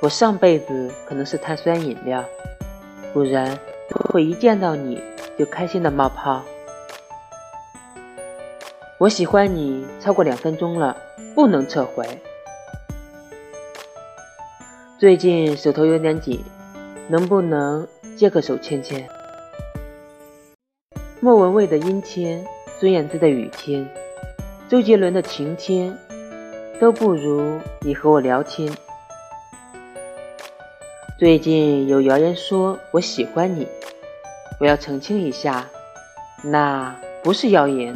我上辈子可能是碳酸饮料，不然不会一见到你就开心的冒泡。我喜欢你超过两分钟了，不能撤回。最近手头有点紧，能不能借个手牵牵？莫文蔚的阴天，孙燕姿的雨天，周杰伦的晴天，都不如你和我聊天。最近有谣言说我喜欢你，我要澄清一下，那不是谣言。